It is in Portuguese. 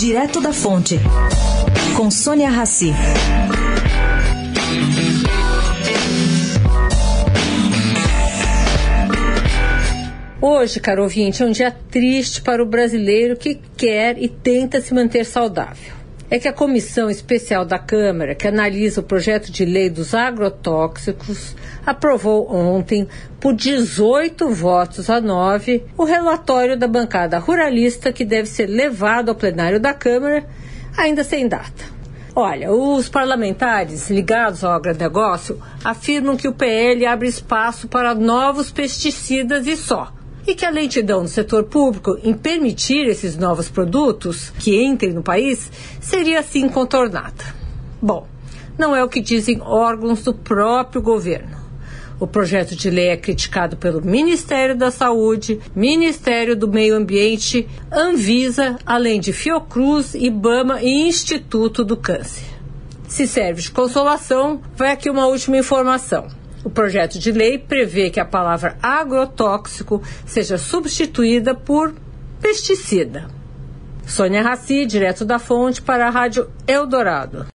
Direto da Fonte, com Sônia Rassi. Hoje, caro ouvinte, é um dia triste para o brasileiro que quer e tenta se manter saudável. É que a comissão especial da Câmara, que analisa o projeto de lei dos agrotóxicos, aprovou ontem, por 18 votos a 9, o relatório da bancada ruralista que deve ser levado ao plenário da Câmara, ainda sem data. Olha, os parlamentares ligados ao agronegócio afirmam que o PL abre espaço para novos pesticidas e só e que a lentidão do setor público em permitir esses novos produtos que entrem no país seria assim contornada. Bom, não é o que dizem órgãos do próprio governo. O projeto de lei é criticado pelo Ministério da Saúde, Ministério do Meio Ambiente, Anvisa, além de Fiocruz, Ibama e Instituto do Câncer. Se serve de consolação, vai aqui uma última informação. O projeto de lei prevê que a palavra agrotóxico seja substituída por pesticida. Sônia Raci, direto da fonte, para a Rádio Eldorado.